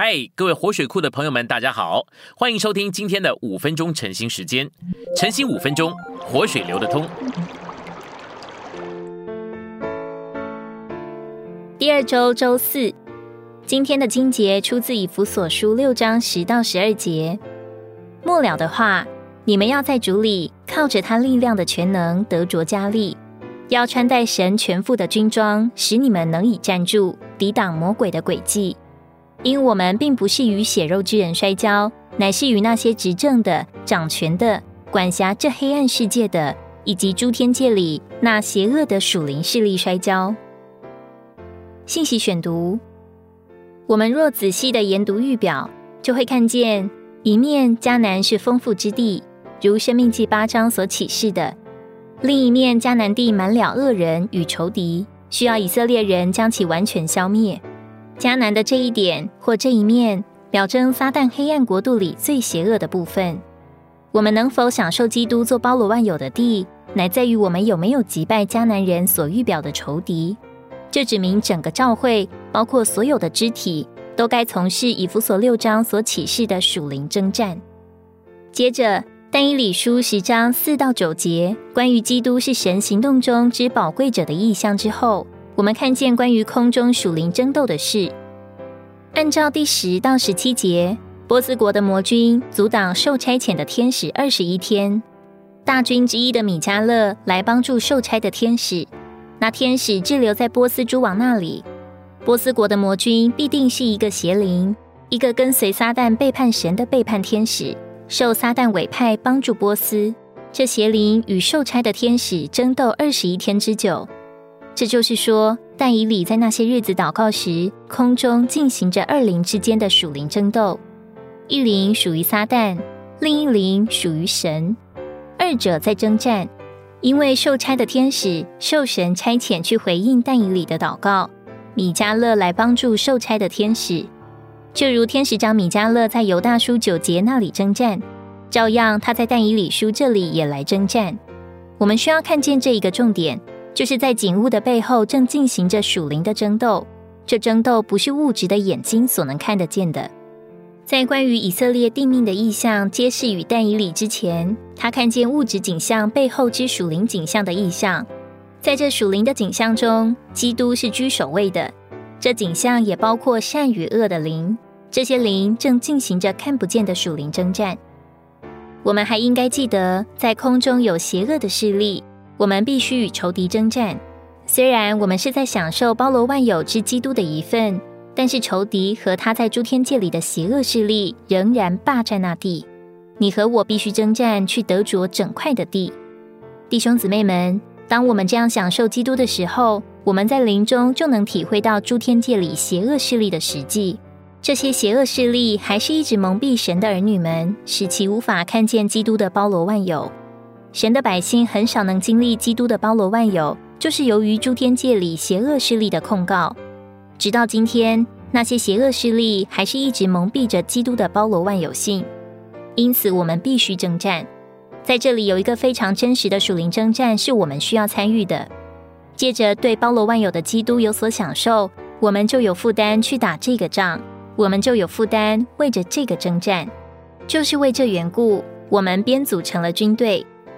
嗨，各位活水库的朋友们，大家好，欢迎收听今天的五分钟晨兴时间。晨兴五分钟，活水流得通。第二周周四，今天的经节出自以弗所书六章十到十二节。末了的话，你们要在主里靠着他力量的全能得着加力，要穿戴神全副的军装，使你们能以站住，抵挡魔鬼的诡计。因我们并不是与血肉之人摔跤，乃是与那些执政的、掌权的、管辖这黑暗世界的，以及诸天界里那邪恶的属灵势力摔跤。信息选读：我们若仔细的研读预表，就会看见一面迦南是丰富之地，如生命记八章所启示的；另一面迦南地满了恶人与仇敌，需要以色列人将其完全消灭。迦南的这一点或这一面，表征撒旦黑暗国度里最邪恶的部分。我们能否享受基督做包罗万有的地，乃在于我们有没有击败迦南人所预表的仇敌。这指明整个教会，包括所有的肢体，都该从事以弗所六章所启示的属灵征战。接着，但以理书十章四到九节，关于基督是神行动中之宝贵者的意象之后。我们看见关于空中属灵争斗的事。按照第十到十七节，波斯国的魔军阻挡受差遣的天使二十一天，大军之一的米迦勒来帮助受差的天使。那天使滞留在波斯诸王那里。波斯国的魔军必定是一个邪灵，一个跟随撒旦背叛神的背叛天使，受撒旦委派帮助波斯。这邪灵与受差的天使争斗二十一天之久。这就是说，但以理在那些日子祷告时，空中进行着二灵之间的属灵争斗，一灵属于撒旦，另一灵属于神，二者在征战。因为受差的天使受神差遣去回应但以理的祷告，米迦勒来帮助受差的天使，就如天使长米迦勒在犹大书九节那里征战，照样他在但以理书这里也来征战。我们需要看见这一个重点。就是在景物的背后正进行着属灵的争斗，这争斗不是物质的眼睛所能看得见的。在关于以色列定命的意象揭示与但以理之前，他看见物质景象背后之属灵景象的意象。在这属灵的景象中，基督是居首位的。这景象也包括善与恶的灵，这些灵正进行着看不见的属灵征战。我们还应该记得，在空中有邪恶的势力。我们必须与仇敌征战。虽然我们是在享受包罗万有之基督的一份，但是仇敌和他在诸天界里的邪恶势力仍然霸占那地。你和我必须征战，去得着整块的地。弟兄姊妹们，当我们这样享受基督的时候，我们在灵中就能体会到诸天界里邪恶势力的实际。这些邪恶势力还是一直蒙蔽神的儿女们，使其无法看见基督的包罗万有。神的百姓很少能经历基督的包罗万有，就是由于诸天界里邪恶势力的控告。直到今天，那些邪恶势力还是一直蒙蔽着基督的包罗万有性。因此，我们必须征战。在这里有一个非常真实的属灵征战，是我们需要参与的。借着对包罗万有的基督有所享受，我们就有负担去打这个仗，我们就有负担为着这个征战。就是为这缘故，我们编组成了军队。